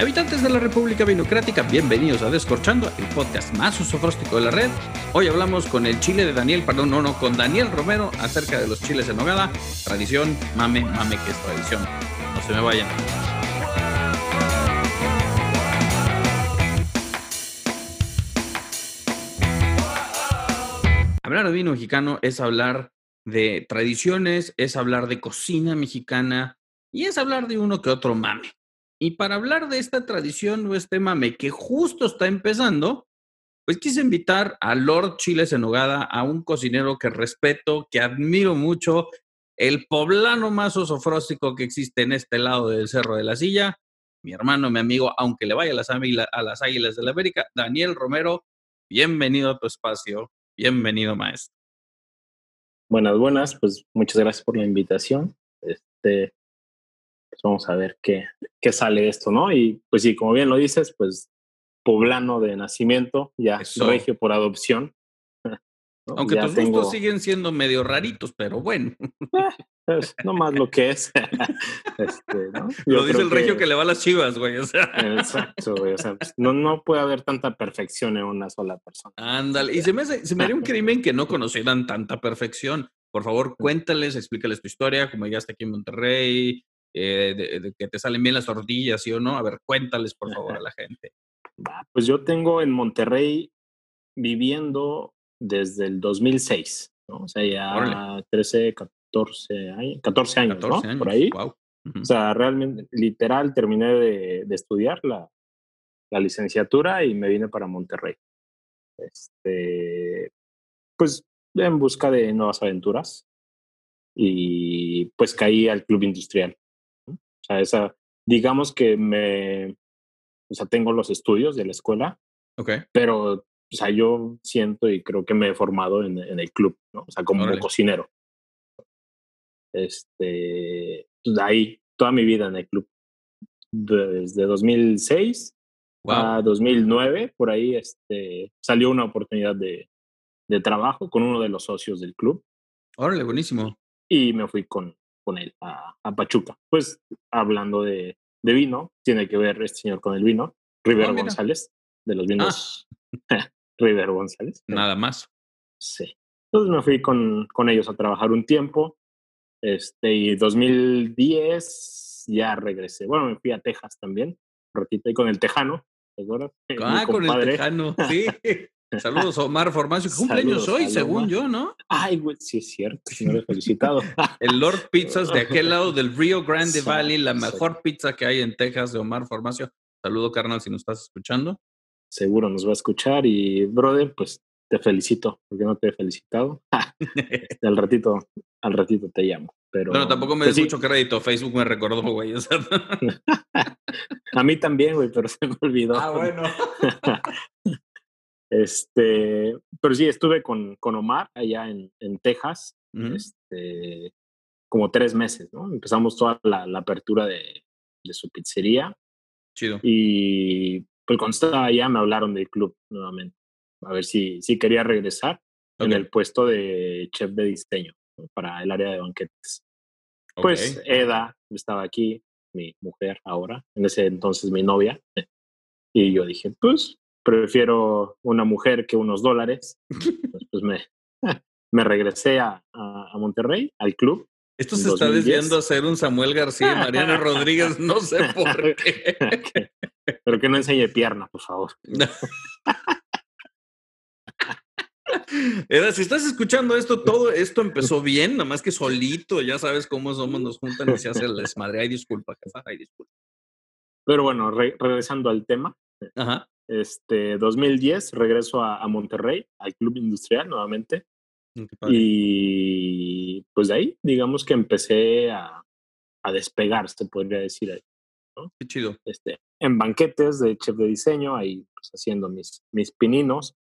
habitantes de la República Vinocrática, bienvenidos a Descorchando, el podcast más usofróstico de la red. Hoy hablamos con el chile de Daniel, perdón, no, no, con Daniel Romero acerca de los chiles en nogada. Tradición, mame, mame que es tradición. No se me vayan. Hablar de vino mexicano es hablar de tradiciones, es hablar de cocina mexicana y es hablar de uno que otro mame. Y para hablar de esta tradición o este mame que justo está empezando, pues quise invitar a Lord Chiles en a un cocinero que respeto, que admiro mucho, el poblano más osofróstico que existe en este lado del Cerro de la Silla, mi hermano, mi amigo, aunque le vaya a las, a las Águilas de la América, Daniel Romero, bienvenido a tu espacio, bienvenido maestro. Buenas, buenas, pues muchas gracias por la invitación. Este, vamos a ver qué, qué sale esto, ¿no? Y pues sí, como bien lo dices, pues poblano de nacimiento, ya regio por adopción. Aunque tus gustos siguen siendo medio raritos, pero bueno. Eh, no más lo que es. este, ¿no? Lo dice el regio que... le va a las chivas, güey. O sea. Exacto, güey. O sea, pues, no, no puede haber tanta perfección en una sola persona. Ándale. Y se me, se me haría un crimen que no conocieran tanta perfección. Por favor, cuéntales, explícales tu historia, como llegaste aquí en Monterrey, eh, de, que te salen bien las tortillas, ¿sí o no? A ver, cuéntales, por favor, a la gente. Pues yo tengo en Monterrey viviendo desde el 2006, ¿no? O sea, ya 13, 14 años, 14 años, ¿no? Por ahí. O sea, realmente, literal, terminé de, de estudiar la, la, licenciatura y me vine para Monterrey. Este, pues en busca de nuevas aventuras y pues caí al club industrial. Sea, esa, digamos que me, o sea, tengo los estudios de la escuela, okay. pero, o sea, yo siento y creo que me he formado en, en el club, ¿no? O sea, como cocinero. Este, pues ahí, toda mi vida en el club. Desde 2006 a 2009, por ahí este, salió una oportunidad de, de trabajo con uno de los socios del club. Órale, buenísimo. Y me fui con, con él a, a Pachuca. Pues hablando de, de, vino, tiene que ver este señor con el vino, River oh, González, de los vinos ah. River González. Nada más. Sí. Entonces me fui con, con ellos a trabajar un tiempo. Este, y 2010 ya regresé. Bueno, me fui a Texas también, un ratito, y con el Tejano, ¿te acuerdas? Ah, con el Tejano, sí. Saludos, Omar Formacio. Cumpleaños hoy, según yo, ¿no? Ay, güey, sí es cierto, señor, felicitado. el Lord Pizzas de aquel lado del Rio Grande Valley, la mejor pizza que hay en Texas de Omar Formacio. Saludo, carnal, si nos estás escuchando. Seguro nos va a escuchar y, brother, pues te felicito, porque no te he felicitado. Este, al ratito, al ratito te llamo. Pero, bueno, tampoco me pues des mucho crédito. Facebook me recordó, güey. a mí también, güey, pero se me olvidó. Ah, bueno. Este, pero sí, estuve con, con Omar allá en, en Texas, este, como tres meses, ¿no? Empezamos toda la, la apertura de, de, su pizzería. Chido. Y pues cuando estaba allá me hablaron del club nuevamente a ver si, si quería regresar en el puesto de chef de diseño para el área de banquetes. Pues Eda estaba aquí, mi mujer ahora, en ese entonces mi novia, y yo dije, pues prefiero una mujer que unos dólares. pues, pues me, me regresé a, a, Monterrey, al club. Esto se está desviando a ser un Samuel García Mariano Rodríguez, no sé por qué. Pero que no enseñe pierna, por favor. Eda, si estás escuchando esto, todo esto empezó bien, nada más que solito, ya sabes cómo somos, nos juntan y se hace el desmadre. Ay, disculpa, jefa, ay, disculpa. Pero bueno, regresando al tema. Ajá. Este, 2010 regreso a, Monterrey, al Club Industrial nuevamente. Mm, y pues de ahí, digamos que empecé a, a despegar, se podría decir ahí. Qué chido. Este, en banquetes de chef de diseño, ahí pues, haciendo mis, mis pininos.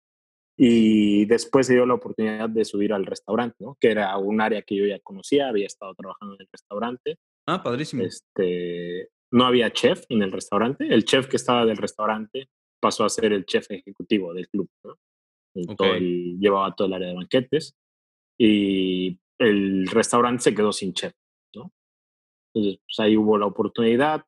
Y después se dio la oportunidad de subir al restaurante, ¿no? Que era un área que yo ya conocía, había estado trabajando en el restaurante. Ah, padrísimo. Este, no había chef en el restaurante. El chef que estaba del restaurante pasó a ser el chef ejecutivo del club, ¿no? llevaba todo el área de banquetes. Y el restaurante se quedó sin chef, ¿no? Entonces, pues ahí hubo la oportunidad,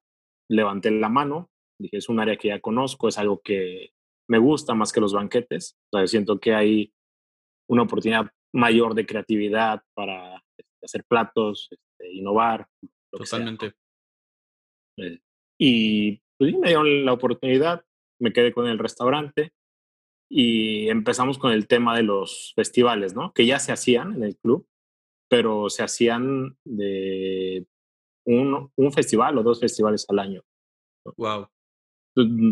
levanté la mano, Dije, es un área que ya conozco, es algo que me gusta más que los banquetes. O sea, siento que hay una oportunidad mayor de creatividad para este, hacer platos, este, innovar. Totalmente. Eh, y pues, me dieron la oportunidad, me quedé con el restaurante y empezamos con el tema de los festivales, ¿no? Que ya se hacían en el club, pero se hacían de un, un festival o dos festivales al año. Wow.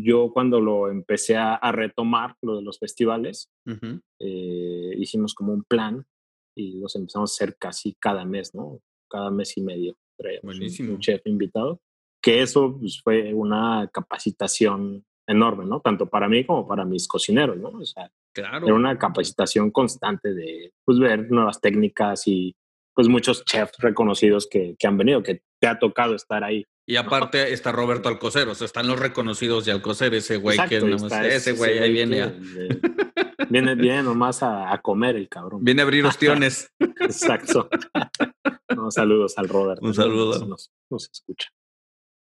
Yo cuando lo empecé a, retomar, lo de los festivales, eh, hicimos como un plan y los empezamos a hacer casi cada mes, ¿no? Cada mes y medio. Buenísimo. Un, chef invitado. Que eso pues, fue una capacitación enorme, ¿no? Tanto para mí como para mis cocineros, ¿no? O sea, claro. era una capacitación constante de pues, ver nuevas técnicas y pues muchos chefs reconocidos que, que han venido, que te ha tocado estar ahí. Y aparte está Roberto Alcocer, o sea, están los reconocidos de Alcocer, ese güey que no ese güey ahí viene. viene bien nomás a, a, comer el cabrón. Viene a abrir ostiones. Exacto. saludos al Robert. Un saludo. Nos, nos, escucha.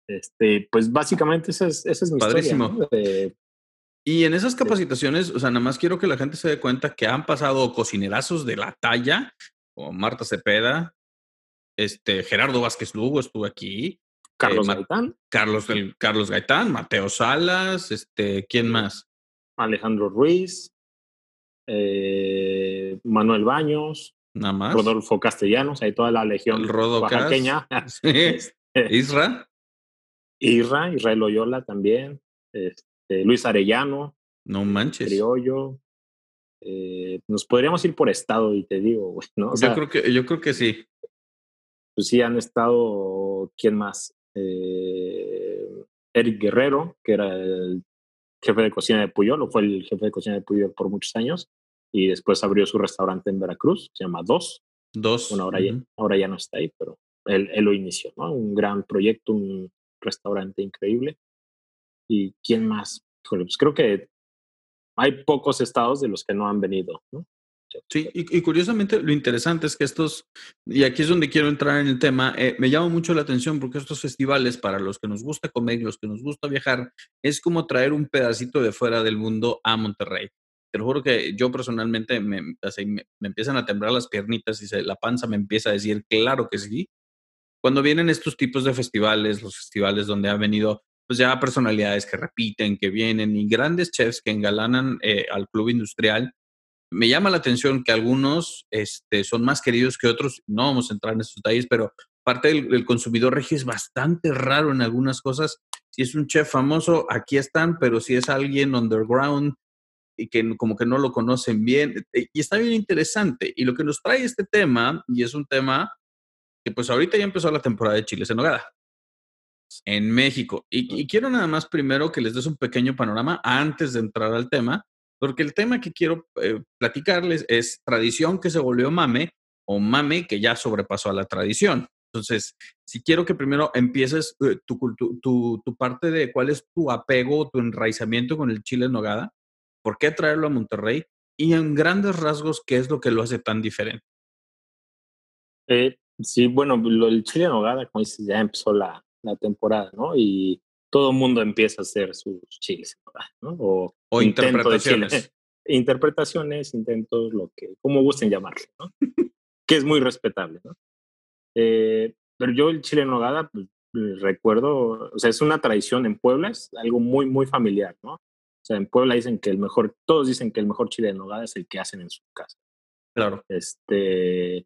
Este, pues básicamente esa es, esa es mi Padrísimo. historia. y en esas capacitaciones, o sea, nada más quiero que la gente se dé cuenta que han pasado cocinerazos de la talla, como Marta Cepeda, este, Gerardo Vázquez Lugo estuvo aquí. Carlos eh, Gaitán. Carlos, el, Carlos Gaitán, Mateo Salas, este, ¿quién más? Alejandro Ruiz, eh, Manuel Baños, Nada más. Rodolfo Castellanos, hay toda la legión el oaxaqueña. Este, Isra. Isra, Israel Loyola también, este, Luis Arellano. No manches. Criollo. Eh, nos podríamos ir por estado y te digo, ¿no? yo, creo que, yo creo que sí. Pues sí, han estado, ¿quién más? Eh, Eric Guerrero, que era el jefe de cocina de Puyol, o fue el jefe de cocina de Puyol por muchos años, y después abrió su restaurante en Veracruz, se llama Dos. Dos. Bueno, ahora, ya, ahora ya no está ahí, pero él, él, lo inició, ¿no? Un gran proyecto, un restaurante increíble. ¿Y quién más? Pues creo que hay pocos estados de los que no han venido, ¿no? Sí, y, curiosamente lo interesante es que estos, y aquí es donde quiero entrar en el tema, eh, me llama mucho la atención porque estos festivales, para los que nos gusta comer, los que nos gusta viajar, es como traer un pedacito de fuera del mundo a Monterrey. Te lo juro que yo personalmente me, me, empiezan a temblar las piernitas y se, la panza me empieza a decir, claro que sí. Cuando vienen estos tipos de festivales, los festivales donde ha venido pues ya personalidades que repiten, que vienen y grandes chefs que engalanan eh, al club industrial, me llama la atención que algunos este, son más queridos que otros. No vamos a entrar en esos detalles, pero parte del, consumidor regio es bastante raro en algunas cosas. Si es un chef famoso, aquí están, pero si es alguien underground y que como que no lo conocen bien, eh, y está bien interesante. Y lo que nos trae este tema, y es un tema que pues ahorita ya empezó la temporada de chiles en nogada en México. Y, y, quiero nada más primero que les des un pequeño panorama antes de entrar al tema, porque el tema que quiero eh, platicarles es tradición que se volvió mame o mame que ya sobrepasó a la tradición. Entonces, si quiero que primero empieces eh, tu, tu, tu, parte de cuál es tu apego, tu enraizamiento con el chile en nogada, por qué traerlo a Monterrey y en grandes rasgos, qué es lo que lo hace tan diferente. Eh, sí, bueno, el chile en nogada, como dices, ya empezó la, la temporada, ¿no? Y todo el mundo empieza a hacer sus chiles, ¿no? O, interpretaciones. interpretaciones, intentos, lo que, como gusten llamarlo, ¿no? que es muy respetable, ¿no? Eh, pero yo el chile en nogada, pues, recuerdo, o sea, es una tradición en Puebla, es algo muy, muy familiar, ¿no? O sea, en Puebla dicen que el mejor, todos dicen que el mejor chile en nogada es el que hacen en su casa. Claro. Este,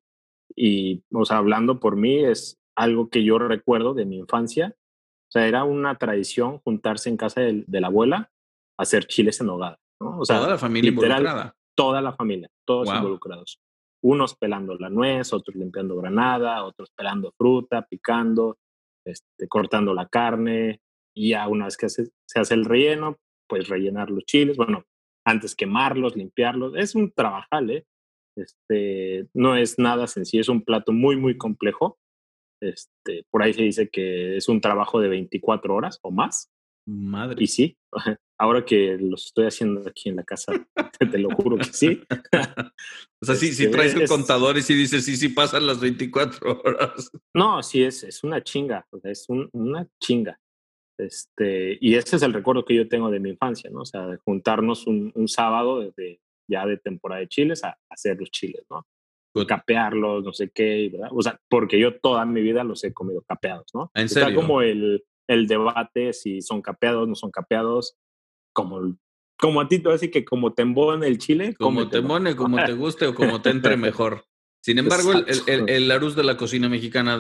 y, o sea, hablando por mí, es algo que yo recuerdo de mi infancia, o sea, era una tradición juntarse en casa de, la abuela a hacer chiles en nogada. ¿no? O sea, toda la familia involucrada. Toda la familia, todos involucrados. Unos pelando la nuez, otros limpiando granada, otros pelando fruta, picando, este, cortando la carne. Y ya una vez que se, hace el relleno, pues rellenar los chiles. Bueno, antes quemarlos, limpiarlos. Es un trabajal, ¿eh? Este, no es nada sencillo, es un plato muy, muy complejo. Este, por ahí se dice que es un trabajo de 24 horas o más. Madre. Y sí, ahora que los estoy haciendo aquí en la casa, te lo juro que sí. o sea, sí, si este, traes el contador y si dices, sí, sí pasan las 24 horas. No, sí, es, es una chinga, es una chinga. Este, y ese es el recuerdo que yo tengo de mi infancia, ¿no? O sea, de juntarnos un, un sábado desde ya de temporada de chiles a, hacer los chiles, ¿no? Capearlos, no sé qué, ¿verdad? O sea, porque yo toda mi vida los he comido capeados, ¿no? ¿En serio? Está como el, el debate si son capeados, no son capeados, como, como a ti te decir que como te embone el chile. Como te embone, como te guste o como te entre mejor. Sin embargo, el, el, el, de la cocina mexicana,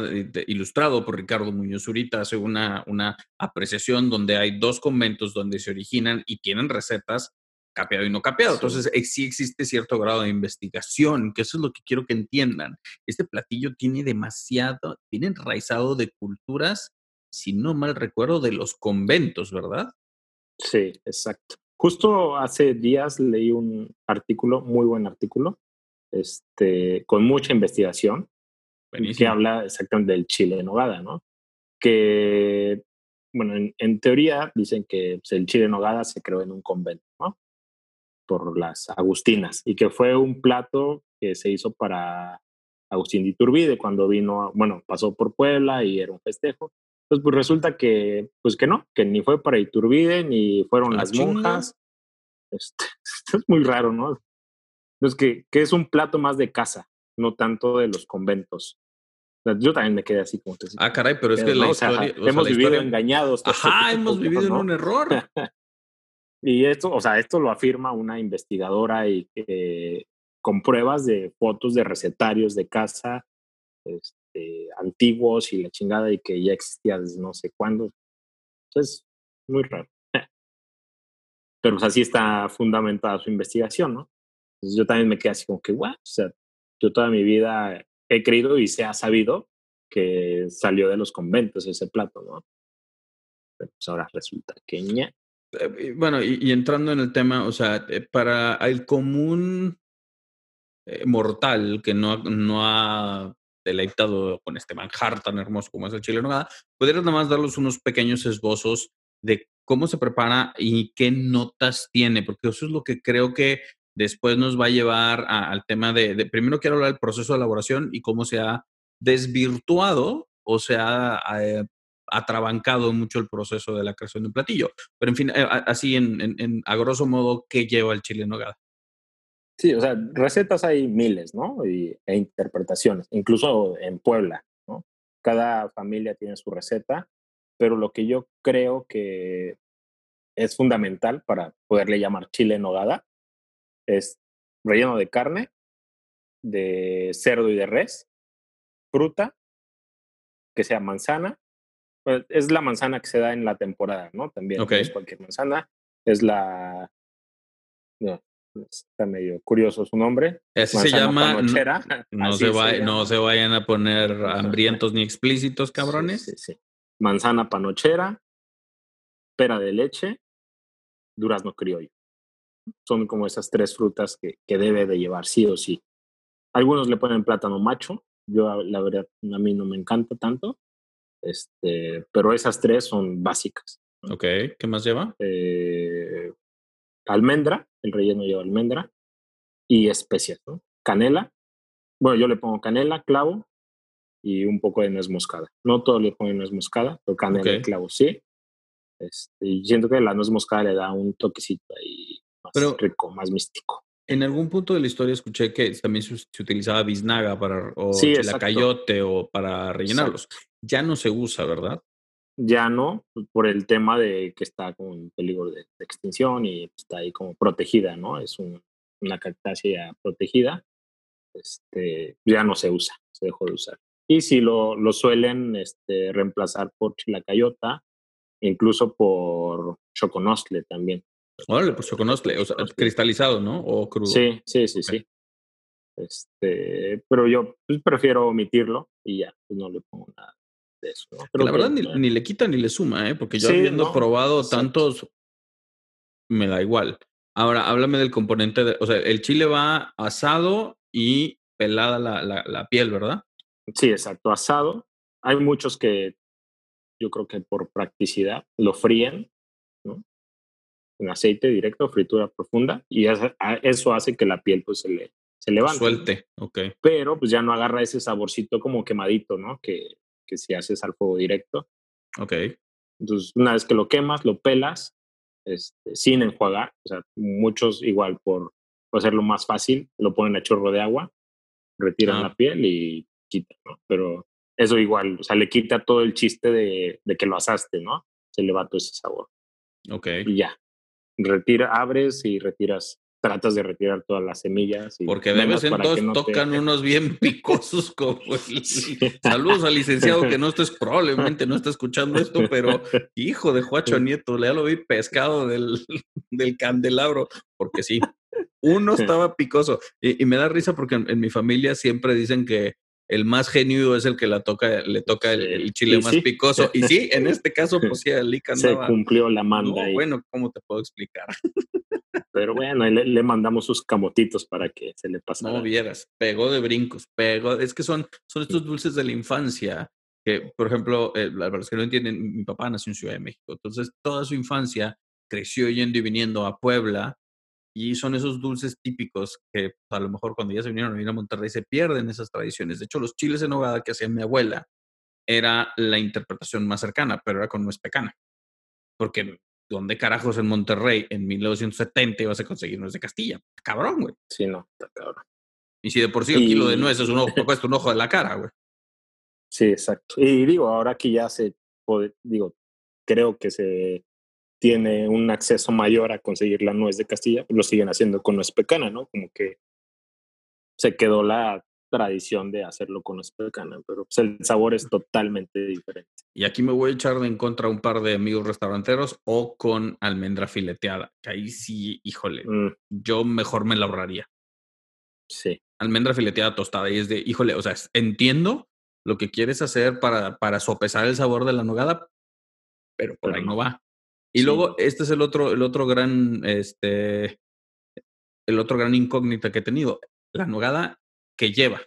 ilustrado por Ricardo Muñoz Zurita, hace una, una apreciación donde hay dos conventos donde se originan y tienen recetas capeado y no capeado. Entonces, sí existe cierto grado de investigación, que eso es lo que quiero que entiendan. Este platillo tiene demasiado, tiene enraizado de culturas, si no mal recuerdo, de los conventos, ¿verdad? Sí, exacto. Justo hace días leí un artículo, muy buen artículo, este, con mucha investigación, que habla exactamente del chile en nogada, ¿no? Que, bueno, en, en teoría dicen que pues, el chile en nogada se creó en un convento, ¿no? Por las agustinas, y que fue un plato que se hizo para Agustín de Iturbide cuando vino, bueno, pasó por Puebla y era un festejo. Entonces, pues resulta que, pues que no, que ni fue para Iturbide, ni fueron las monjas. Este, esto es muy raro, ¿no? Entonces, que, que es un plato más de casa, no tanto de los conventos. Yo también me quedé así como que... Ah, caray, pero es que la historia... Hemos vivido engañados. Ajá, hemos vivido en un error. y esto, o sea, esto lo afirma una investigadora y que con pruebas de fotos de recetarios de casa este, antiguos y la chingada y que ya existía desde no sé cuándo. Entonces, muy raro. Pero pues así está fundamentada su investigación, ¿no? Entonces yo también me quedé así como que, guau, o sea, yo toda mi vida he creído y se ha sabido que salió de los conventos ese plato, ¿no? Pero pues ahora resulta que ña. Bueno, y, entrando en el tema, o sea, para el común eh, mortal que no, no ha deleitado con este manjar tan hermoso como es el chile nogada, podrías nada más darles unos pequeños esbozos de cómo se prepara y qué notas tiene, porque eso es lo que creo que después nos va a llevar al tema de, de, primero quiero hablar del proceso de elaboración y cómo se ha desvirtuado o se ha eh, atrabancado mucho el proceso de la creación de un platillo. Pero en fin, eh, así en, en, a grosso modo, ¿qué lleva el chile en nogada? Sí, o sea, recetas hay miles, ¿no? Y, e interpretaciones, incluso en Puebla, ¿no? Cada familia tiene su receta, pero lo que yo creo que es fundamental para poderle llamar chile en nogada es relleno de carne, de cerdo y de res, fruta, que sea manzana. Pues es la manzana que se da en la temporada, ¿no? También okay. no es cualquier manzana. Es la. No, está medio curioso su nombre. Manzana se llama. Panochera. No, no, se, va, se no, se vayan a poner hambrientos ni explícitos, cabrones. Sí, sí, sí. Manzana panochera, pera de leche, durazno criollo son como esas tres frutas que, que, debe de llevar sí o sí. Algunos le ponen plátano macho, yo la verdad a mí no me encanta tanto, este, pero esas tres son básicas. Ok, ¿qué más lleva? Eh, almendra, el relleno lleva almendra y especias, ¿no? Canela, bueno, yo le pongo canela, clavo y un poco de nuez moscada. No todo le pongo nuez moscada, pero canela okay. y clavo sí. Este, y siento que la nuez moscada le da un toquecito ahí más Pero, rico, más místico. En algún punto de la historia escuché que también se, se utilizaba biznaga para, o sí, chilacayote o para rellenarlos. Exacto. Ya no se usa, ¿verdad? Ya no, por el tema de que está con peligro de, de extinción y está ahí como protegida, ¿no? Es un, una cactácea protegida. Este, ya no se usa, se dejó de usar. Y si lo, lo suelen este, reemplazar por chilacayota, incluso por choconostle también. Órale, pues choconostle, o sea, cristalizado, ¿no? O crudo. Sí, sí, sí, okay. sí. Este, pero yo pues, prefiero omitirlo y ya, pues no le pongo nada de eso. ¿no? Pero la verdad ni, ni, le quita ni le suma, ¿eh? Porque yo sí, habiendo no, probado tantos, me da igual. Ahora, háblame del componente, de, o sea, el chile va asado y pelada la, la, la piel, ¿verdad? Sí, exacto, asado. Hay muchos que yo creo que por practicidad lo fríen. En aceite directo, fritura profunda, y eso hace que la piel pues se le se levante. Suelte, ok. Pero pues ya no agarra ese saborcito como quemadito, ¿no? Que, que si haces al fuego directo. Ok. Entonces, una vez que lo quemas, lo pelas este, sin enjuagar. O sea, muchos igual por, hacerlo más fácil, lo ponen a chorro de agua, retiran ah. la piel y quitan, ¿no? Pero eso igual, o sea, le quita todo el chiste de, de que lo asaste, ¿no? Se le va todo ese sabor. Ok. Y ya. Retira, abres y retiras tratas de retirar todas las semillas. Porque de vez en cuando tocan unos bien picosos como el... Saludos al licenciado que no estés, probablemente no está escuchando esto, pero hijo de Juacho Nieto, ya lo vi pescado del, del candelabro, porque sí, uno estaba picoso. Y, me da risa porque en, mi familia siempre dicen que el más genuino es el que la toca, le toca el, chile más picoso. Y sí, en este caso, pues sí, el Se cumplió la manda ahí. Bueno, ¿cómo te puedo explicar? Pero bueno, le, mandamos sus camotitos para que se le pasara. No vieras, pegó de brincos, pegó. Es que son, son estos dulces de la infancia. Que, por ejemplo, eh, las que no entienden, mi papá nació en Ciudad de México. Entonces, toda su infancia creció yendo y viniendo a Puebla. Y son esos dulces típicos que a lo mejor cuando ya se vinieron a vivir a Monterrey se pierden esas tradiciones. De hecho, los chiles en nogada que hacía mi abuela era la interpretación más cercana, pero era con nuez pecana. Porque ¿dónde carajos en Monterrey en 1970 ibas a conseguir nuez de Castilla? Cabrón, güey. Sí, no, está cabrón. Y si de por sí un kilo de nuez es un ojo, cuesta un ojo de la cara, güey. Sí, exacto. Y digo, ahora que ya se puede, digo, creo que se tiene un acceso mayor a conseguir la nuez de Castilla, lo siguen haciendo con nuez pecana, ¿no? Como que se quedó la tradición de hacerlo con especana, pero pues, el sabor es totalmente diferente. Y aquí me voy a echar de en contra un par de amigos restauranteros o con almendra fileteada, que ahí sí, híjole, mm. yo mejor me la ahorraría. Sí. Almendra fileteada tostada y es de, híjole, o sea, entiendo lo que quieres hacer para, para sopesar el sabor de la nogada, pero por ahí no va. Y luego, este es el otro, el otro gran, este, el otro gran incógnita que he tenido. La nogada que lleva.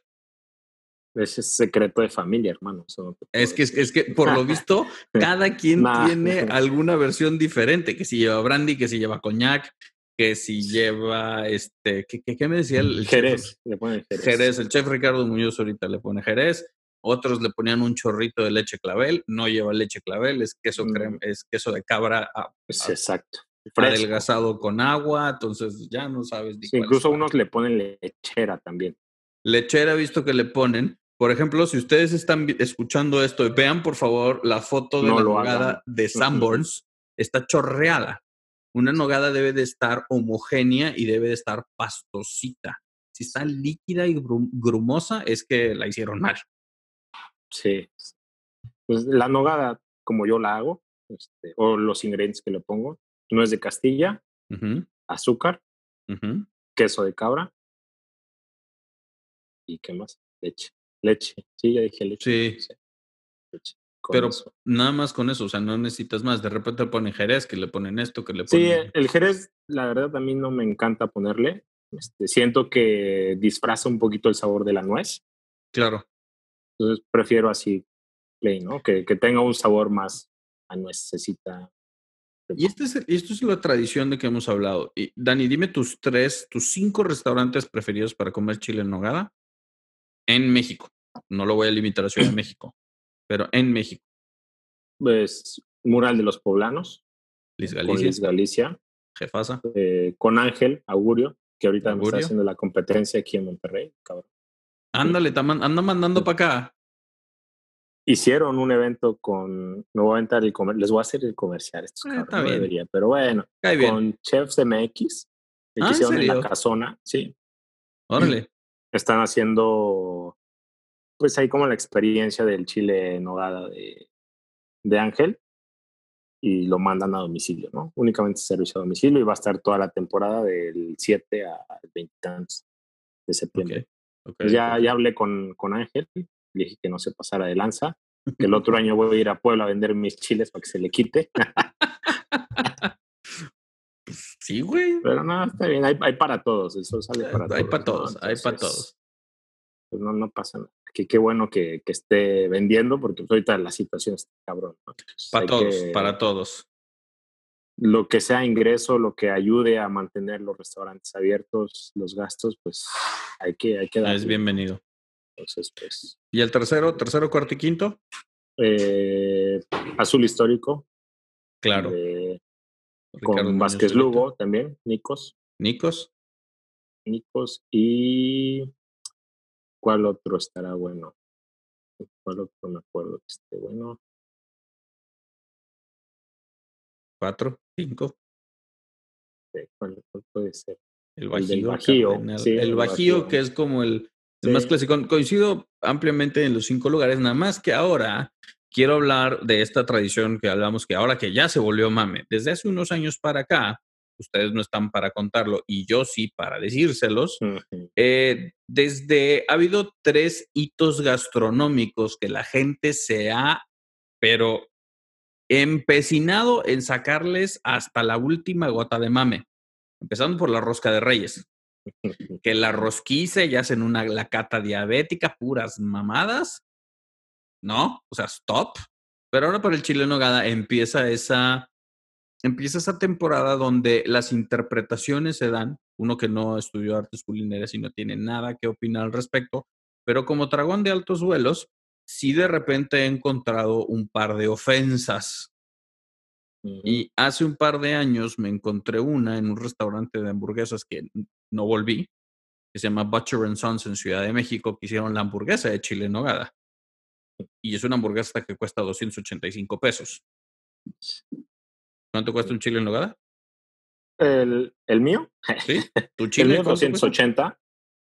Ese es secreto de familia, hermano. es que, es, que, por lo visto, cada quien tiene alguna versión diferente, que si lleva brandy, que si lleva coñac, que si lleva, este, ¿qué, me decía el, Jerez? le pone Jerez. Jerez. El chef Ricardo Muñoz ahorita le pone Jerez. Otros le ponían un chorrito de leche clavel, no lleva leche clavel, es queso, mm. es queso de cabra. exacto. Adelgazado con agua, entonces ya no sabes. incluso unos le ponen lechera también lechera visto que le ponen. Por ejemplo, si ustedes están escuchando esto, vean por favor la foto de la nogada de Sanborns. Está chorreada. Una nogada debe de estar homogénea y debe de estar pastosita. Si está líquida y grumosa, es que la hicieron mal. Sí. Pues la nogada, como yo la hago, este, o los ingredientes que le pongo, no es de Castilla, azúcar, queso de cabra, ¿Y qué más? Leche. Leche. Sí, ya dije leche. Sí. Pero nada más con eso, o sea, no necesitas más. De repente ponen jerez, que le ponen esto, que le ponen. Sí, el jerez, la verdad, a mí no me encanta ponerle. Este, siento que disfraza un poquito el sabor de la nuez. Claro. Entonces prefiero así, plain, ¿no? Que, que tenga un sabor más a nuececita. Y este es, esto es la tradición de que hemos hablado. Y, Dani, dime tus tres, tus cinco restaurantes preferidos para comer chile en nogada en México. No lo voy a limitar a Ciudad de México, pero en México. Pues Mural de los Poblanos. Liz Galicia. Galicia. Jefasa. Eh, con Ángel Augurio, que ahorita me está haciendo la competencia aquí en Monterrey, cabrón. Ándale, anda mandando para acá. Hicieron un evento con. No voy a entrar el Les voy a hacer el comercial. Estos ah, no debería, pero bueno. Con Chefs MX. Que ah, hicieron en, la casona. Sí. Órale están haciendo, pues ahí como la experiencia del chile nogada de, de Ángel y lo mandan a domicilio, ¿no? Únicamente servicio a domicilio y va a estar toda la temporada del 7 al 20 de septiembre. Ya, ya hablé con, con Ángel, le dije que no se pasara de lanza, que el otro año voy a ir a Puebla a vender mis chiles para que se le quite. Sí, güey. Pero no, está bien, hay, hay para todos, eso sale para todos. Hay para todos, hay para todos. Pues no, no pasa nada. Que qué bueno que, que, esté vendiendo, porque pues, ahorita la situación está cabrón. Para todos, para todos. Lo que sea ingreso, lo que ayude a mantener los restaurantes abiertos, los gastos, pues hay que, hay que dar. Es bienvenido. Entonces, pues. ¿Y el tercero, tercero, cuarto y quinto? Eh, azul histórico, Claro. con Vázquez Lugo también, Nicos. con Vázquez Lugo también, Nicos. Nicos. Nicos y ¿cuál otro estará bueno? ¿Cuál otro me acuerdo que esté bueno? Cuatro, cinco. ¿Cuál, puede ser? El Bajío. El, Bajío, que es como el, más clásico. Coincido ampliamente en los cinco lugares, nada más que ahora quiero hablar de esta tradición que hablamos que ahora que ya se volvió mame, desde hace unos años para acá, ustedes no están para contarlo y yo sí para decírselos. Eh, desde ha habido tres hitos gastronómicos que la gente se ha, pero empecinado en sacarles hasta la última gota de mame, empezando por la rosca de reyes. Que la rosquice ya hacen una la cata diabética, puras mamadas. ¿No? O sea, stop. Pero ahora para el chile en nogada empieza esa empieza esa temporada donde las interpretaciones se dan, uno que no estudió artes culinarias y no tiene nada que opinar al respecto, pero como dragón de altos vuelos, sí de repente he encontrado un par de ofensas. Y hace un par de años me encontré una en un restaurante de hamburguesas que no volví, que se llama Butcher and Sons en Ciudad de México, que hicieron la hamburguesa de chile en nogada. Y es una hamburguesa que cuesta 285 pesos. ¿Cuánto cuesta un chile en nogada? El, el mío. Sí. ¿Tu chile? el mío 280,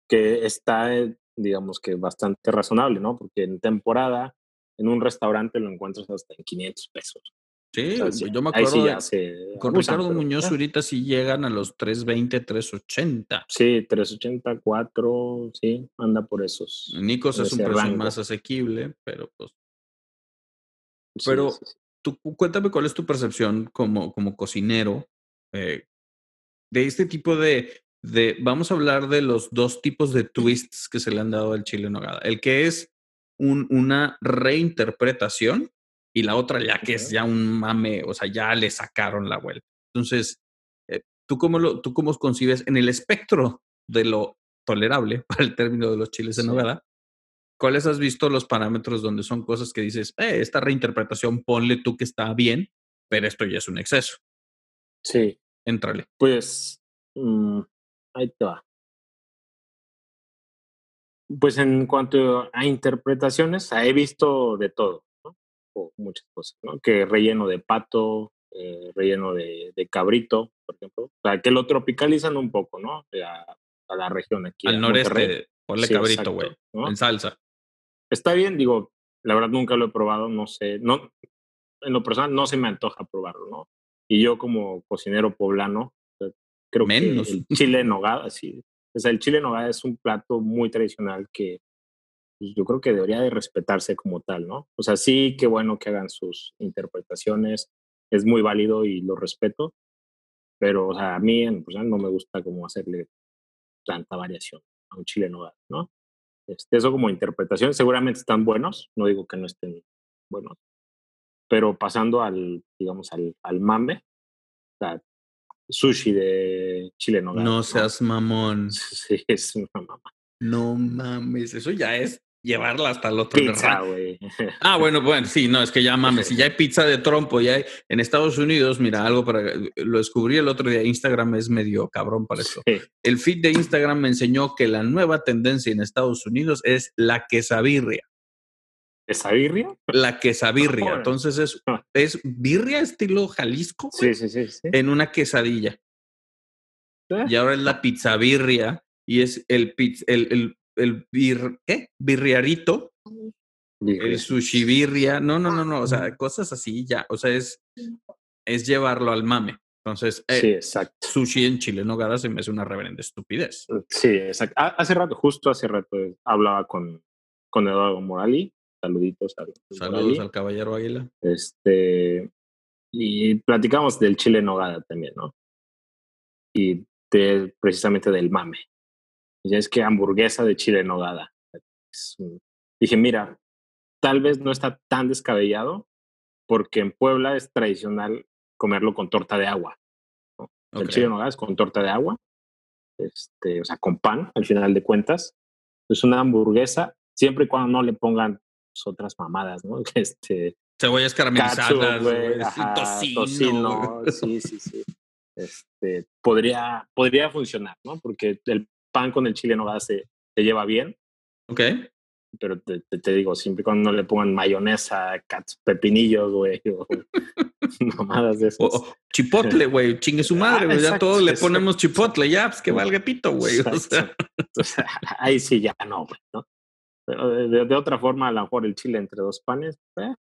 que está, digamos que bastante razonable, ¿no? Porque en temporada, en un restaurante lo encuentras hasta en 500 pesos. Sí, yo me acuerdo con Ricardo Muñoz ahorita sí llegan a los 320, 380. Sí, 380, 4, sí, anda por esos. Nicos es un precio más asequible, pero pues. pero tú cuéntame cuál es tu percepción como, como cocinero eh, de este tipo de, de, vamos a hablar de los dos tipos de twists que se le han dado al chile en nogada. El que es un, una reinterpretación y la otra ya que es ya un mame, o sea, ya le sacaron la vuelta. Entonces, eh, ¿tú, cómo lo, ¿tú cómo concibes en el espectro de lo tolerable para el término de los chiles en nogada? ¿Cuáles has visto los parámetros donde son cosas que dices, eh, esta reinterpretación ponle tú que está bien, pero esto ya es un exceso? Sí. Entrale. Pues, mm, ahí te va. Pues en cuanto a interpretaciones, he visto de todo, ¿no? O muchas cosas, ¿no? Que relleno de pato, eh, relleno de, cabrito, por ejemplo. O sea, que lo tropicalizan un poco, ¿no? A, a la región aquí. Al noreste, ponle cabrito, güey, en salsa está bien, digo, la verdad nunca lo he probado, no sé, no, en lo personal no se me antoja probarlo, ¿no? Y yo como cocinero poblano, creo que el chile en nogada, sí. O sea, el chile en nogada es un plato muy tradicional que pues, yo creo que debería de respetarse como tal, ¿no? O sea, sí, qué bueno que hagan sus interpretaciones, es muy válido y lo respeto, pero o sea, a mí en personal no me gusta como hacerle tanta variación a un chile en nogada, ¿no? Este, eso como interpretación, seguramente están buenos, no digo que no estén buenos, pero pasando al, digamos, al, al mame, o sushi de chile no, no seas mamón. Sí, es una mamá. No mames, eso ya es llevarla hasta el otro Pizza, güey. Ah, bueno, bueno, sí, no, es que ya mames, si ya hay pizza de trompo, ya hay en Estados Unidos, mira, algo para lo descubrí el otro día, Instagram es medio cabrón para eso. El feed de Instagram me enseñó que la nueva tendencia en Estados Unidos es la quesabirria. ¿Quesabirria? La quesabirria. Entonces es, ah. es birria estilo Jalisco. Sí, sí, sí, sí, En una quesadilla. ¿Eh? Y ahora es la pizza birria y es el, el, el el bir, ¿qué? birriarito, el sushi birria, no, no, no, no, o sea, cosas así ya, o sea, es, es llevarlo al mame. Entonces, eh, sí, exacto. sushi en Chile Nogada se me hace una reverenda estupidez. Sí, exacto. Hace rato, justo hace rato, hablaba con, con Eduardo Morali. Saluditos al, Saludos al caballero Águila. Este, y platicamos del Chile Nogada también, ¿no? Y de, precisamente del mame. Y es que hamburguesa de chile en nogada. Dije, mira, tal vez no está tan descabellado porque en Puebla es tradicional comerlo con torta de agua. El chile en nogada es con torta de agua, este, o sea, con pan, al final de cuentas. Es una hamburguesa, siempre y cuando no le pongan otras mamadas, ¿no? Este, Cebollas caramelizadas, güey, tocino. Sí, sí, sí. Este, podría, podría funcionar, ¿no? Porque el pan con el chile no se, se lleva bien. Ok. Pero te, te, digo, siempre cuando no le pongan mayonesa, cats, pepinillos, güey, o mamadas de eso. chipotle, güey, chingue su madre, güey. ya todos le ponemos chipotle, ya, pues que valga pito, güey. O sea. ahí sí ya no, güey, ¿no? De, de, otra forma, a lo mejor el chile entre dos panes, eh,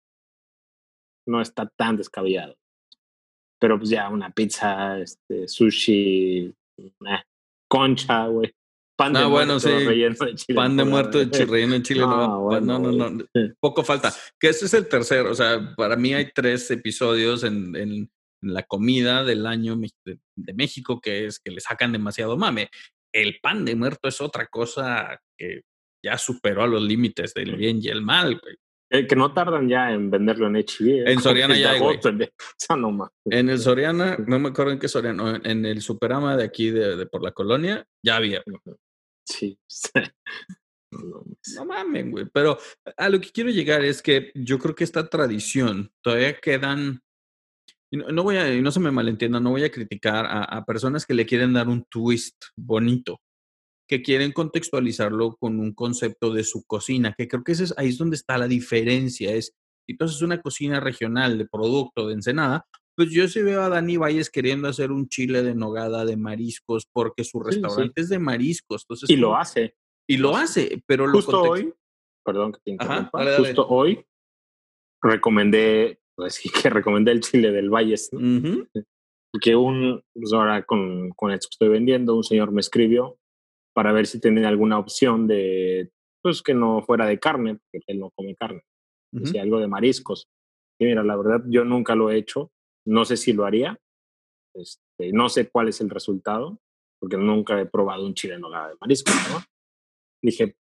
no está tan descabellado. Pero pues ya una pizza, este, sushi, eh, concha, güey. Pan de bueno, sí. de Pan de muerto de chile, relleno de chile. No, no, no, no, Poco falta. Que ese es el tercero. O sea, para mí hay tres episodios en, en la comida del año de, de, México que es que le sacan demasiado mame. El pan de muerto es otra cosa que ya superó a los límites del bien y el mal, güey. Eh, que no tardan ya en venderlo en HB. En Soriana ya hay, güey. En el Soriana, no me acuerdo en qué Soriana, en el Superama de aquí de, por la colonia, ya había. Sí. no mames, güey. Pero a lo que quiero llegar es que yo creo que esta tradición todavía quedan. No, no voy a, no se me malentienda, no voy a criticar a, a personas que le quieren dar un twist bonito que quieren contextualizarlo con un concepto de su cocina, que creo que es, ahí es donde está la diferencia. Es, entonces, una cocina regional de producto de Ensenada, pues yo sí veo a Dani Valles queriendo hacer un chile de nogada de mariscos porque su restaurante es de mariscos. Entonces, y lo hace. Y lo hace, pero justo hoy, perdón que te interrumpa, justo hoy recomendé, pues sí que recomendé el chile del Valles, ¿no? Porque un, pues ahora con, con esto que estoy vendiendo, un señor me escribió para ver si tenía alguna opción de, pues que no fuera de carne, porque él no come carne, si algo de mariscos. Y mira, la verdad yo nunca lo he hecho, no sé si lo haría, este, no sé cuál es el resultado, porque nunca he probado un chile en nogada de mariscos, ¿no? Dije,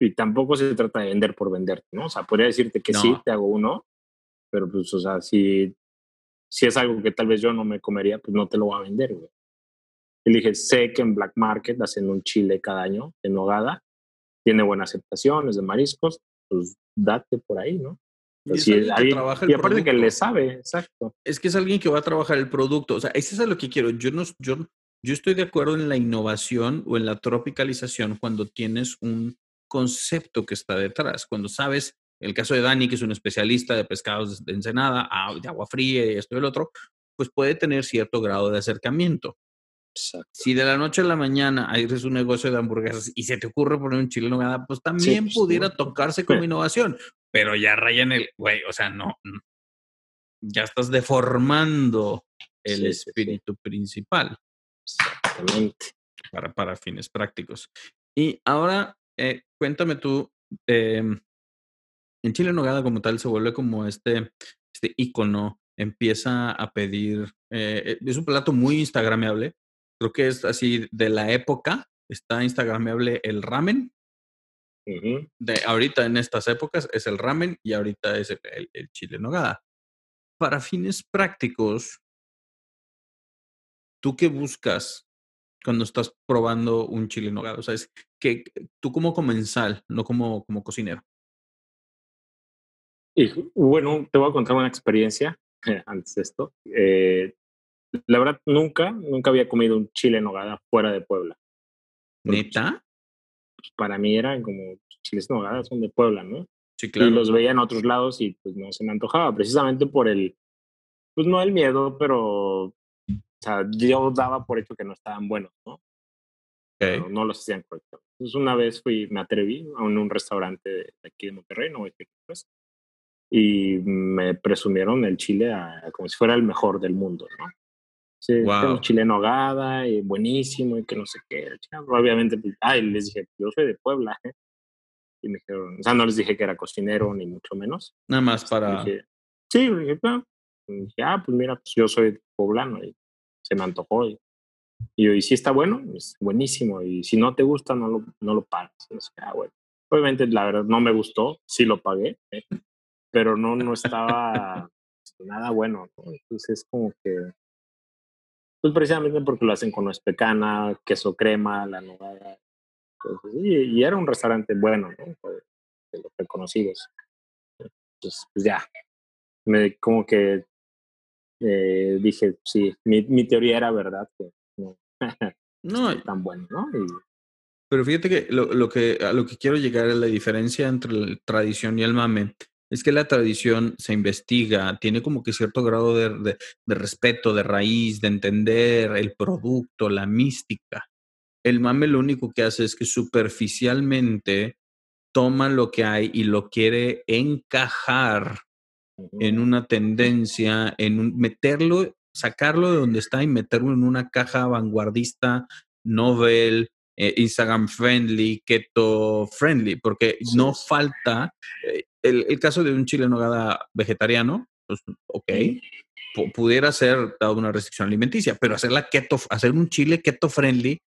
y tampoco se trata de vender por vender, ¿no? O sea, podría decirte que sí, te hago uno, pero pues, o sea, si, si es algo que tal vez yo no me comería, pues no te lo voy a vender, güey. Y dije, sé que en Black Market hacen un chile cada año en nogada, tiene buena aceptación, es de mariscos, pues date por ahí, ¿no? Y, alguien, y aparte que le sabe, exacto. Es que es alguien que va a trabajar el producto. O sea, eso es lo que quiero. Yo no, yo, yo estoy de acuerdo en la innovación o en la tropicalización cuando tienes un concepto que está detrás. Cuando sabes, el caso de Dani, que es un especialista de pescados de Ensenada, ah, de agua fría y esto y el otro, pues puede tener cierto grado de acercamiento. Si de la noche a la mañana eres un negocio de hamburguesas y se te ocurre poner un chile nogada, pues también pues, pudiera tocarse como innovación, pero ya raya en el, güey, o sea, no, ya estás deformando el espíritu principal. Exactamente. Para, para fines prácticos. Y ahora, eh, cuéntame tú, em, en Chile Nogada como tal se vuelve como este, este icono, empieza a pedir, eh, es un plato muy instagrameable, creo que es así de la época, está instagramable el ramen. De ahorita en estas épocas es el ramen y ahorita es el, chile nogada. Para fines prácticos, ¿tú qué buscas cuando estás probando un chile nogada? O sea, es que tú como comensal, no como, como cocinero. Y, bueno, te voy a contar una experiencia antes de esto. Eh, la verdad, nunca, nunca había comido un chile en nogada fuera de Puebla. ¿Neta? Pues, para mí eran como chiles en nogada, son de Puebla, ¿no? Sí, claro. Y los veía en otros lados y pues no se me antojaba, precisamente por el, pues no el miedo, pero, o sea, yo daba por hecho que no estaban buenos, ¿no? Pero no los hacían correctos. Entonces una vez fui, me atreví a un, un restaurante de aquí de Monterrey, no voy a pues, y me presumieron el chile como si fuera el mejor del mundo, ¿no? Sí, wow. chile nogada y buenísimo y que no sé qué. Obviamente, pues, ay, les dije, yo soy de Puebla. ¿eh? Y me dijeron, o sea, no les dije que era cocinero ni mucho menos. Nada más para... sí, dije, ah", dije, ah, pues mira, pues yo soy poblano y se me antojó. Y, y yo, y si está bueno, es buenísimo. Y si no te gusta, no lo, no lo pagas. ah, bueno. Obviamente, la verdad, no me gustó, sí lo pagué, ¿eh? pero no, no estaba nada bueno. Entonces, es como que pues precisamente porque lo hacen con nuez pecana, queso crema, la nogada. y, era un restaurante bueno, ¿no? De los reconocidos. Entonces, pues ya. me como que eh, dije, sí, mi, mi, teoría era verdad, que no, no tan bueno, ¿no? pero fíjate que lo, lo que a lo que quiero llegar es la diferencia entre la tradición y el mame. Es que la tradición se investiga, tiene como que cierto grado de, de, de respeto, de raíz, de entender el producto, la mística. El mame lo único que hace es que superficialmente toma lo que hay y lo quiere encajar en una tendencia, en un, meterlo, sacarlo de donde está y meterlo en una caja vanguardista, novel, eh, Instagram friendly, keto friendly, porque no falta eh, el, el, caso de un chile nogada vegetariano, pues ok, pudiera ser dado una restricción alimenticia, pero hacer la keto, hacer un chile keto friendly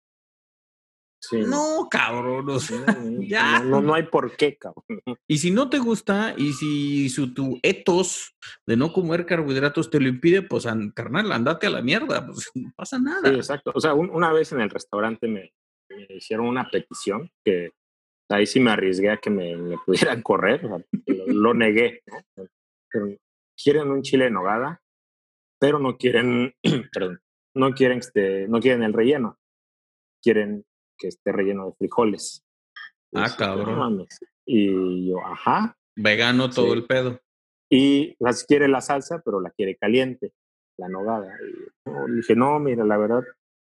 no, cabrón. ya. No, no, hay por qué, cabrón. Y si no te gusta, y si su, tu etos de no comer carbohidratos te lo impide, pues carnal, andate a la mierda, pues no pasa nada. Sí, exacto. O sea, una vez en el restaurante me, hicieron una petición que ahí sí me arriesgué a que me, pudieran correr, lo, negué, quieren un chile en nogada, pero no quieren, perdón, no quieren, este, no quieren el relleno, quieren que esté relleno de frijoles. Ah, cabrón. y yo, ajá. Vegano todo el pedo. Y las quiere la salsa, pero la quiere caliente, la nogada. Y dije, no, mira, la verdad,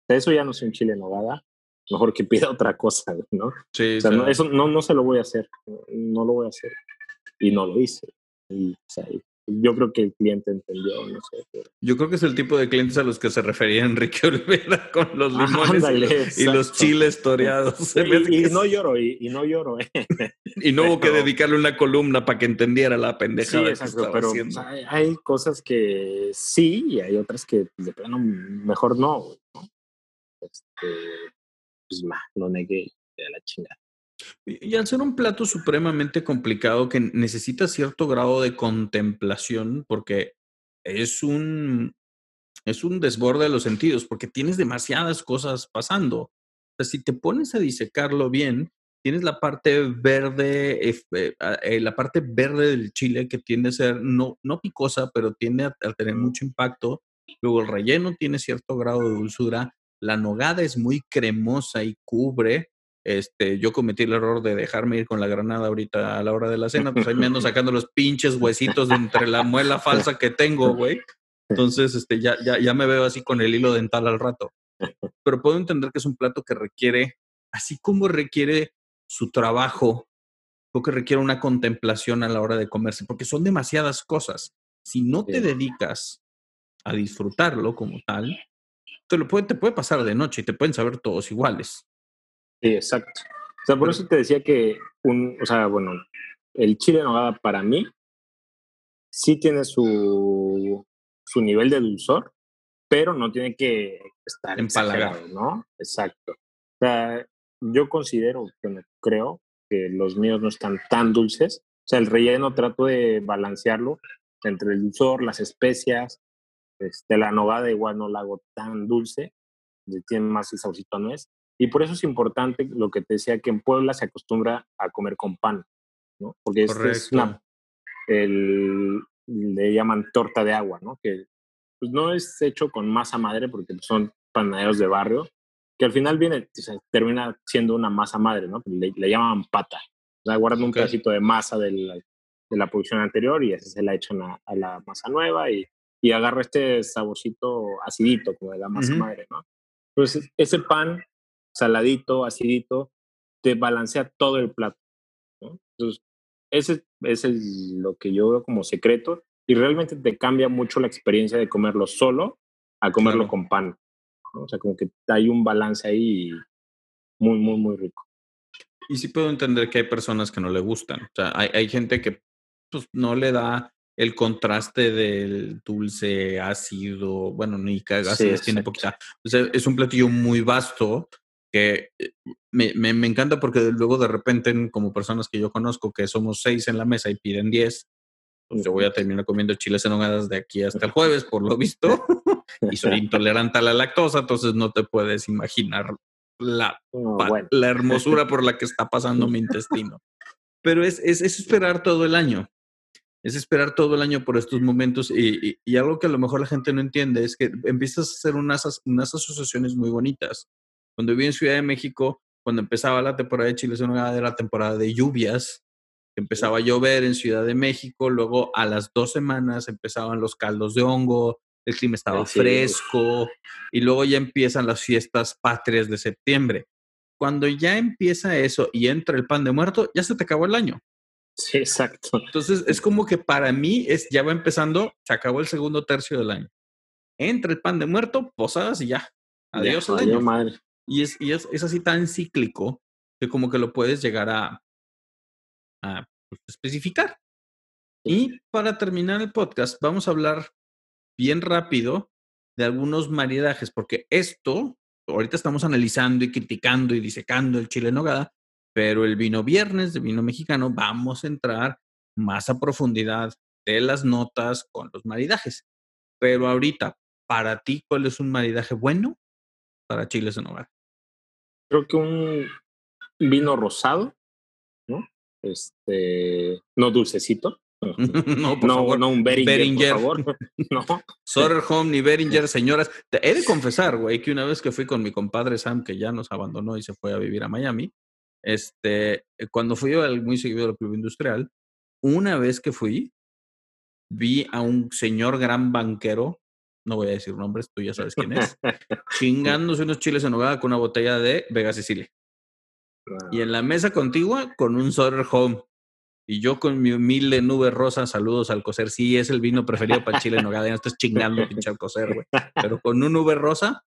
eso ya no es un chile nogada, mejor que pida otra cosa, ¿no? Sí, o sea, no, eso no, no se lo voy a hacer, no lo voy a hacer. Y no lo hice. Y, o sea, yo creo que el cliente entendió, no sé. Yo creo que es el tipo de clientes a los que se refería Enrique Olvera con los limones y, los, chiles toreados. Y, no lloro, y, no lloro. ¿eh? y no hubo que dedicarle una columna para que entendiera la pendejada sí, exacto, pero hay, cosas que sí y hay otras que de plano mejor no. Este, pues lo negué de la chingada. Y al ser un plato supremamente complicado que necesita cierto grado de contemplación, porque es un, es un desborde de los sentidos, porque tienes demasiadas cosas pasando. O sea, si te pones a disecarlo bien, tienes la parte verde, eh, eh, la parte verde del chile que tiende a ser no, no picosa, pero tiende a, a, tener mucho impacto. Luego el relleno tiene cierto grado de dulzura. La nogada es muy cremosa y cubre. Este, yo cometí el error de dejarme ir con la granada ahorita a la hora de la cena, pues ahí me ando sacando los pinches huesitos de entre la muela falsa que tengo, güey. Entonces, este, ya, ya, ya me veo así con el hilo dental al rato. Pero puedo entender que es un plato que requiere, así como requiere su trabajo, o que requiere una contemplación a la hora de comerse, porque son demasiadas cosas. Si no te dedicas a disfrutarlo como tal, te, lo puede, te puede pasar de noche y te pueden saber todos iguales. Sí, exacto. O sea, por eso te decía que un, o sea, bueno, el chile en nogada para mí sí tiene su, su nivel de dulzor, pero no tiene que estar empalagado, ¿no? Exacto. O sea, yo considero, bueno, creo que los míos no están tan dulces. O sea, el relleno trato de balancearlo entre el dulzor, las especias. Este, la nogada igual no la hago tan dulce, tiene más el saborcito a nuez. Y por eso es importante lo que te decía, que en Puebla se acostumbra a comer con pan, ¿no? Porque es, una, el, le llaman torta de agua, ¿no? Que pues, no es hecho con masa madre porque son panaderos de barrio, que al final viene, termina siendo una masa madre, ¿no? Le, llaman pata. O sea, guardan un pedacito de masa de la, de la producción anterior y ese se la echan a, a la masa nueva y, y agarra este saborcito acidito como de la masa madre, ¿no? Entonces, ese pan saladito, acidito, te balancea todo el plato. Entonces, ese, es lo que yo veo como secreto y realmente te cambia mucho la experiencia de comerlo solo a comerlo con pan. O sea, como que hay un balance ahí muy, muy, muy rico. Y sí puedo entender que hay personas que no le gustan. O sea, hay, hay gente que pues, no le da el contraste del dulce, ácido, bueno, ni cagas, tiene poquita. O sea, es un platillo muy vasto que eh, me, me, me, encanta porque luego de repente, como personas que yo conozco, que somos seis en la mesa y piden diez, pues yo voy a terminar comiendo chiles en hogadas de aquí hasta el jueves, por lo visto, y soy intolerante a la lactosa, entonces no te puedes imaginar la, la hermosura por la que está pasando mi intestino. Pero es, es, es esperar todo el año. Es esperar todo el año por estos momentos y, algo que a lo mejor la gente no entiende es que empiezas a hacer unas, unas asociaciones muy bonitas. Cuando viví en Ciudad de México, cuando empezaba la temporada de Chile era la temporada de lluvias, empezaba a llover en Ciudad de México, luego a las dos semanas empezaban los caldos de hongo, el clima estaba fresco y luego ya empiezan las fiestas patrias de septiembre. Cuando ya empieza eso y entra el pan de muerto, ya se te acabó el año. Sí, exacto. Entonces es como que para mí es, ya va empezando, se acabó el segundo tercio del año. Entra el pan de muerto, posadas y ya. Adiós al año. Madre. Y, es, y es, es, así tan cíclico que como que lo puedes llegar a, a pues, especificar. Y para terminar el podcast, vamos a hablar bien rápido de algunos maridajes, porque esto, ahorita estamos analizando y criticando y disecando el chile en nogada, pero el vino viernes de vino mexicano vamos a entrar más a profundidad de las notas con los maridajes. Pero ahorita, para ti, ¿cuál es un maridaje bueno para chiles en hogar? Creo que un vino rosado, ¿no? Este, no dulcecito, no, por favor. no un Beringer, por favor. no. Soderholm ni Beringer, señoras. He de confesar, güey, que una vez que fui con mi compadre Sam, que ya nos abandonó y se fue a vivir a Miami, este, cuando fui al muy seguido al Club Industrial, una vez que fui, vi a un señor gran banquero, no voy a decir nombres, tú ya sabes quién es, chingándose unos chiles en hogada con una botella de Vega Sicilia. Y en la mesa contigua con un Soderholm y yo con mi humilde nube rosa, saludos al coser. Sí, es el vino preferido para chile en nogada. Ya no estás chingando, pinche coser, güey. Pero con un nube rosa,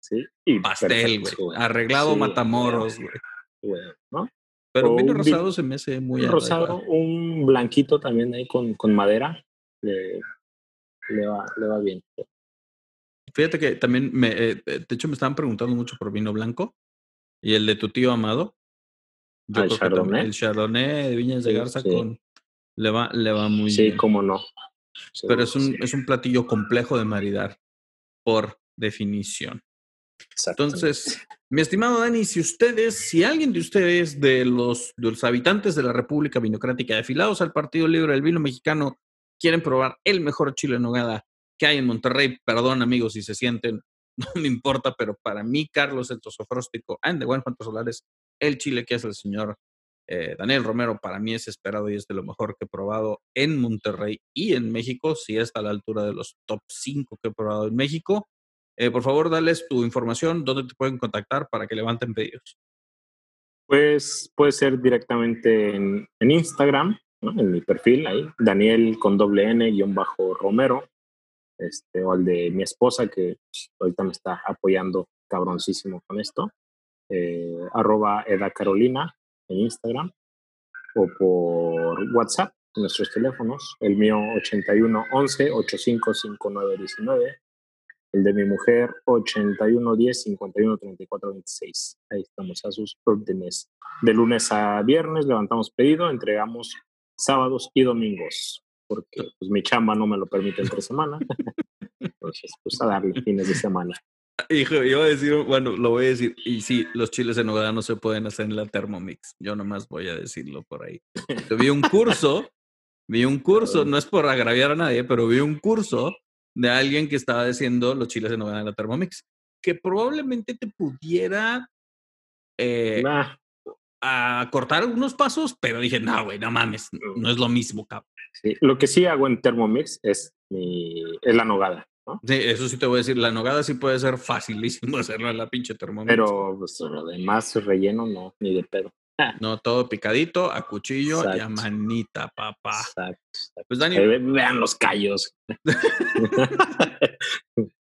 sí, y pastel, güey. Arreglado matamoros, güey. ¿No? Pero un vino rosado se me hace muy Un rosado, un blanquito también ahí con, con madera. Le, le, va, le va bien. Fíjate que también, me, eh, de hecho, me estaban preguntando mucho por vino blanco. Y el de tu tío amado, el Chardonnay. el Chardonnay de Viñas de Garza con le va, le va muy bien. Sí, cómo no. Pero es un, es un platillo complejo de maridar, por definición. Entonces, mi estimado Dani, si ustedes, si alguien de ustedes, de los, habitantes de la República Vinocrática, afilados al Partido Libre del Vino Mexicano, quieren probar el mejor chile en nogada que hay en Monterrey, perdón amigos si se sienten, no me importa, pero para mí, Carlos el Tosofróstico, and de Juan Solares, el chile que hace el señor eh, Daniel Romero para mí es esperado y es de lo mejor que he probado en Monterrey y en México, si está a la altura de los top 5 que he probado en México. Eh, por favor, dales tu información, dónde te pueden contactar para que levanten pedidos. Pues puede ser directamente en, Instagram, en mi perfil ahí, Daniel con doble N guion bajo Romero, este, o al de mi esposa que pues, ahorita me está apoyando cabroncísimo con esto eh, arroba Eda Carolina en Instagram o por WhatsApp, nuestros teléfonos, el mío 81 11 8559 19, el de mi mujer 81 10 51 34 26. Ahí estamos a sus órdenes. De lunes a viernes levantamos pedido, entregamos sábados y domingos, porque pues mi chamba no me lo permite entre semana. Entonces, pues a darle fines de semana. Hijo, iba a decir, bueno, lo voy a decir. Y sí, los chiles en nogada no se pueden hacer en la Thermomix. Yo nomás voy a decirlo por ahí. vi un curso, vi un curso, no es por agraviar a nadie, pero vi un curso de alguien que estaba diciendo los chiles en nogada en la Thermomix, que probablemente te pudiera eh, a cortar algunos pasos, pero dije, no, güey, no mames, no es lo mismo, cabrón. Sí, lo que sí hago en Thermomix es, mi, es la nogada. Sí, eso sí te voy a decir, la nogada sí puede ser facilísimo hacerlo en la pinche termómetro. Pero pues, lo demás relleno no, ni de pedo. No, todo picadito, a cuchillo y a manita, papá. Exacto. Pues Dani. vean los callos.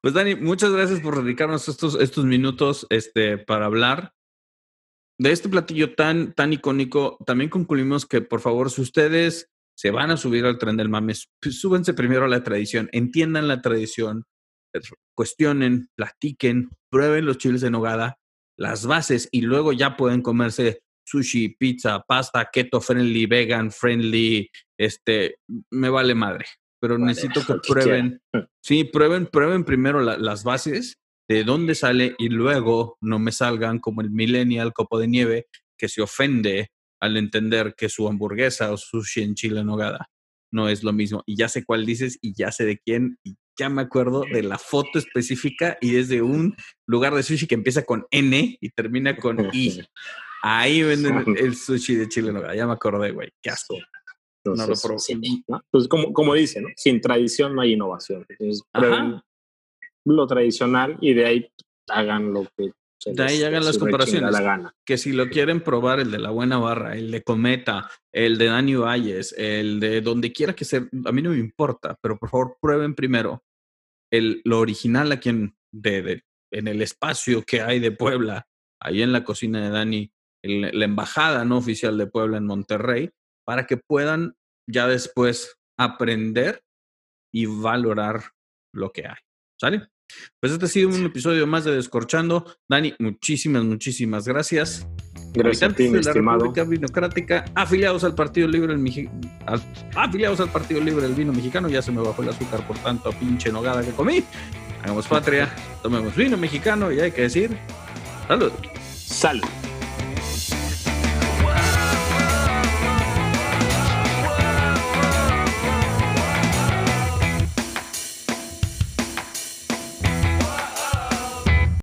pues Dani, muchas gracias por dedicarnos estos, estos minutos este, para hablar de este platillo tan, tan icónico. También concluimos que, por favor, si ustedes se van a subir al tren del mames, pues súbense primero a la tradición, entiendan la tradición, cuestionen, platiquen, prueben los chiles de nogada, las bases y luego ya pueden comerse sushi, pizza, pasta, keto friendly, vegan friendly, este, me vale madre. Pero necesito que prueben, sí, prueben, prueben primero las bases, de dónde sale y luego no me salgan como el millennial copo de nieve que se ofende al entender que su hamburguesa o sushi en chile en nogada no es lo mismo. Y ya sé cuál dices y ya sé de quién y ya me acuerdo de la foto específica y es de un lugar de sushi que empieza con N y termina con I. Ahí venden el sushi de chile en. Ya me acordé, güey. Qué asco. no lo probé. Pues como, como dice, ¿no? sin tradición no hay innovación. Entonces, lo tradicional y de ahí hagan lo que de ahí hagan las comparaciones. Que si lo quieren probar, el de la buena barra, el de Cometa, el de Dani Valles, el de donde quiera que sea, a mí no me importa, pero por favor prueben primero el, lo original aquí en, de, en el espacio que hay de Puebla, ahí en la cocina de Dani, la embajada no oficial de Puebla en Monterrey, para que puedan ya después aprender y valorar lo que hay. ¿Sale? Pues este ha sido un episodio más de Descorchando. Dani, muchísimas, muchísimas gracias. Gracias a ti, de la República Vinocrática, afiliados al Partido Libre, el afiliados al Partido Libre del Vino Mexicano. Ya se me bajó el azúcar por tanto pinche nogada que comí. Hagamos patria, tomemos vino mexicano y hay que decir salud. Salud.